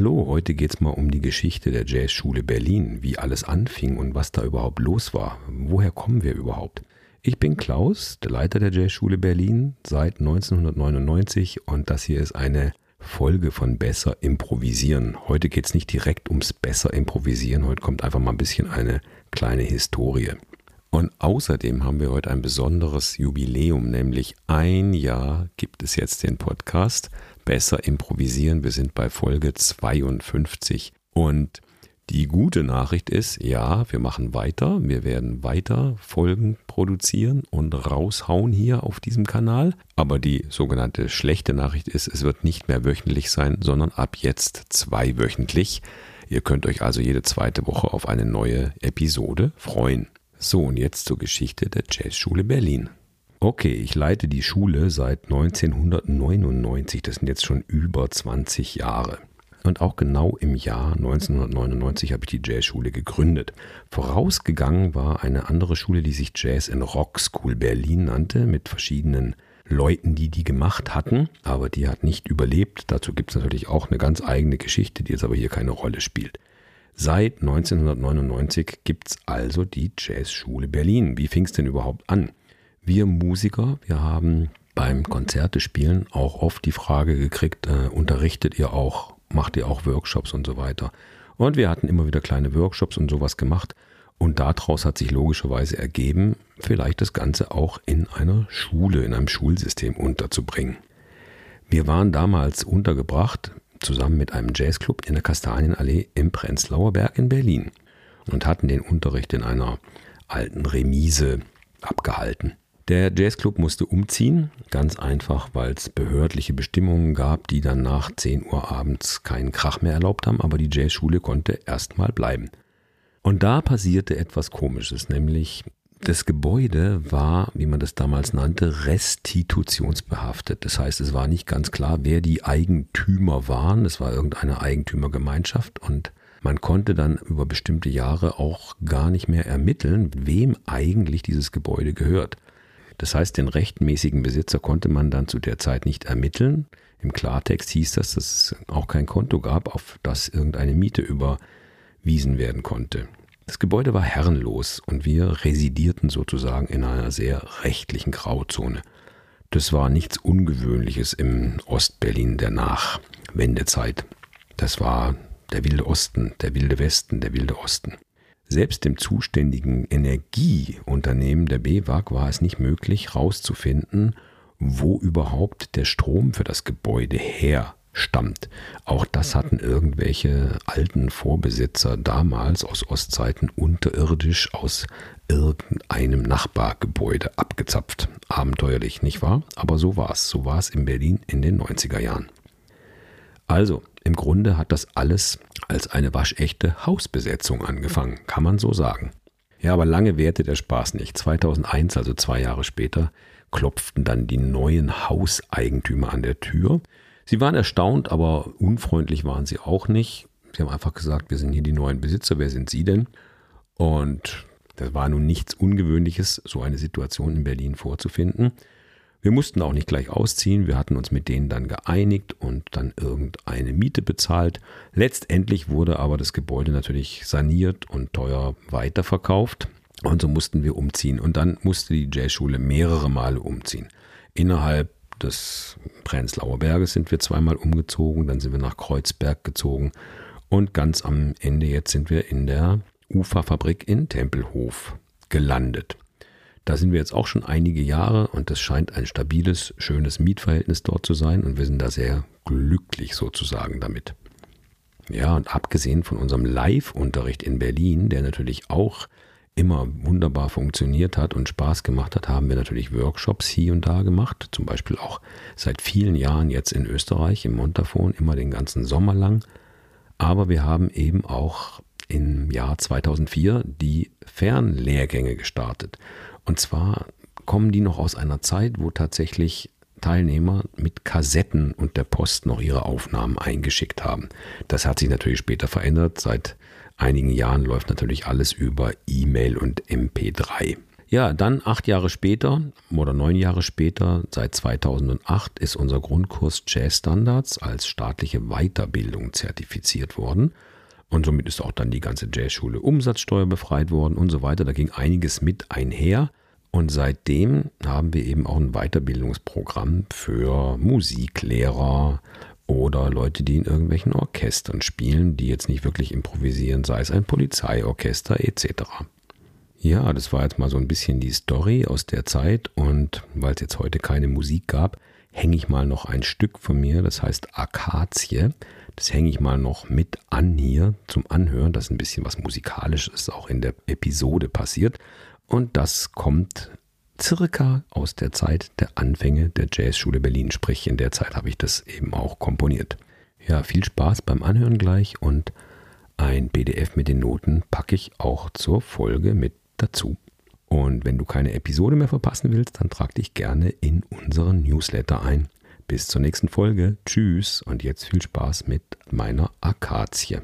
Hallo, heute geht es mal um die Geschichte der Jazzschule Berlin, wie alles anfing und was da überhaupt los war. Woher kommen wir überhaupt? Ich bin Klaus, der Leiter der Jazzschule Berlin seit 1999 und das hier ist eine Folge von Besser Improvisieren. Heute geht es nicht direkt ums Besser Improvisieren, heute kommt einfach mal ein bisschen eine kleine Historie. Und außerdem haben wir heute ein besonderes Jubiläum, nämlich ein Jahr gibt es jetzt den Podcast Besser Improvisieren. Wir sind bei Folge 52 und die gute Nachricht ist, ja, wir machen weiter. Wir werden weiter Folgen produzieren und raushauen hier auf diesem Kanal. Aber die sogenannte schlechte Nachricht ist, es wird nicht mehr wöchentlich sein, sondern ab jetzt zweiwöchentlich. Ihr könnt euch also jede zweite Woche auf eine neue Episode freuen. So, und jetzt zur Geschichte der Jazzschule Berlin. Okay, ich leite die Schule seit 1999, das sind jetzt schon über 20 Jahre. Und auch genau im Jahr 1999 habe ich die Jazzschule gegründet. Vorausgegangen war eine andere Schule, die sich Jazz and Rock School Berlin nannte, mit verschiedenen Leuten, die die gemacht hatten, aber die hat nicht überlebt. Dazu gibt es natürlich auch eine ganz eigene Geschichte, die jetzt aber hier keine Rolle spielt. Seit 1999 gibt es also die Jazzschule Berlin. Wie fing es denn überhaupt an? Wir Musiker, wir haben beim Konzertespielen auch oft die Frage gekriegt, äh, unterrichtet ihr auch, macht ihr auch Workshops und so weiter. Und wir hatten immer wieder kleine Workshops und sowas gemacht. Und daraus hat sich logischerweise ergeben, vielleicht das Ganze auch in einer Schule, in einem Schulsystem unterzubringen. Wir waren damals untergebracht zusammen mit einem Jazzclub in der Kastanienallee im Prenzlauer Berg in Berlin und hatten den Unterricht in einer alten Remise abgehalten. Der Jazzclub musste umziehen, ganz einfach, weil es behördliche Bestimmungen gab, die dann nach 10 Uhr abends keinen Krach mehr erlaubt haben, aber die Jazzschule konnte erstmal bleiben. Und da passierte etwas Komisches, nämlich das Gebäude war, wie man das damals nannte, restitutionsbehaftet. Das heißt, es war nicht ganz klar, wer die Eigentümer waren. Es war irgendeine Eigentümergemeinschaft und man konnte dann über bestimmte Jahre auch gar nicht mehr ermitteln, wem eigentlich dieses Gebäude gehört. Das heißt, den rechtmäßigen Besitzer konnte man dann zu der Zeit nicht ermitteln. Im Klartext hieß das, dass es auch kein Konto gab, auf das irgendeine Miete überwiesen werden konnte. Das Gebäude war herrenlos und wir residierten sozusagen in einer sehr rechtlichen Grauzone. Das war nichts Ungewöhnliches im Ostberlin der Nachwendezeit. Das war der wilde Osten, der wilde Westen, der wilde Osten. Selbst dem zuständigen Energieunternehmen der BWAG war es nicht möglich herauszufinden, wo überhaupt der Strom für das Gebäude her stammt. Auch das hatten irgendwelche alten Vorbesitzer damals aus Ostzeiten unterirdisch aus irgendeinem Nachbargebäude abgezapft. Abenteuerlich, nicht wahr? Aber so war es. So war es in Berlin in den 90er Jahren. Also, im Grunde hat das alles als eine waschechte Hausbesetzung angefangen, kann man so sagen. Ja, aber lange währte der Spaß nicht. 2001, also zwei Jahre später, klopften dann die neuen Hauseigentümer an der Tür Sie waren erstaunt, aber unfreundlich waren sie auch nicht. Sie haben einfach gesagt, wir sind hier die neuen Besitzer, wer sind Sie denn? Und das war nun nichts Ungewöhnliches, so eine Situation in Berlin vorzufinden. Wir mussten auch nicht gleich ausziehen, wir hatten uns mit denen dann geeinigt und dann irgendeine Miete bezahlt. Letztendlich wurde aber das Gebäude natürlich saniert und teuer weiterverkauft und so mussten wir umziehen. Und dann musste die Jazzschule mehrere Male umziehen. Innerhalb des Prenzlauer Berges sind wir zweimal umgezogen, dann sind wir nach Kreuzberg gezogen und ganz am Ende jetzt sind wir in der Uferfabrik in Tempelhof gelandet. Da sind wir jetzt auch schon einige Jahre und es scheint ein stabiles, schönes Mietverhältnis dort zu sein und wir sind da sehr glücklich sozusagen damit. Ja, und abgesehen von unserem Live-Unterricht in Berlin, der natürlich auch immer wunderbar funktioniert hat und Spaß gemacht hat, haben wir natürlich Workshops hier und da gemacht. Zum Beispiel auch seit vielen Jahren jetzt in Österreich, im Montafon, immer den ganzen Sommer lang. Aber wir haben eben auch im Jahr 2004 die Fernlehrgänge gestartet. Und zwar kommen die noch aus einer Zeit, wo tatsächlich Teilnehmer mit Kassetten und der Post noch ihre Aufnahmen eingeschickt haben. Das hat sich natürlich später verändert. Seit einigen Jahren läuft natürlich alles über E-Mail und MP3. Ja, dann acht Jahre später oder neun Jahre später, seit 2008, ist unser Grundkurs Jazz Standards als staatliche Weiterbildung zertifiziert worden. Und somit ist auch dann die ganze Jazzschule Umsatzsteuer befreit worden und so weiter. Da ging einiges mit einher. Und seitdem haben wir eben auch ein Weiterbildungsprogramm für Musiklehrer oder Leute, die in irgendwelchen Orchestern spielen, die jetzt nicht wirklich improvisieren, sei es ein Polizeiorchester etc. Ja, das war jetzt mal so ein bisschen die Story aus der Zeit und weil es jetzt heute keine Musik gab, hänge ich mal noch ein Stück von mir, das heißt Akazie. Das hänge ich mal noch mit an hier zum Anhören, dass ein bisschen was Musikalisches auch in der Episode passiert. Und das kommt circa aus der Zeit der Anfänge der Jazzschule Berlin, sprich in der Zeit habe ich das eben auch komponiert. Ja, viel Spaß beim Anhören gleich und ein PDF mit den Noten packe ich auch zur Folge mit dazu. Und wenn du keine Episode mehr verpassen willst, dann trag dich gerne in unseren Newsletter ein. Bis zur nächsten Folge. Tschüss und jetzt viel Spaß mit meiner Akazie.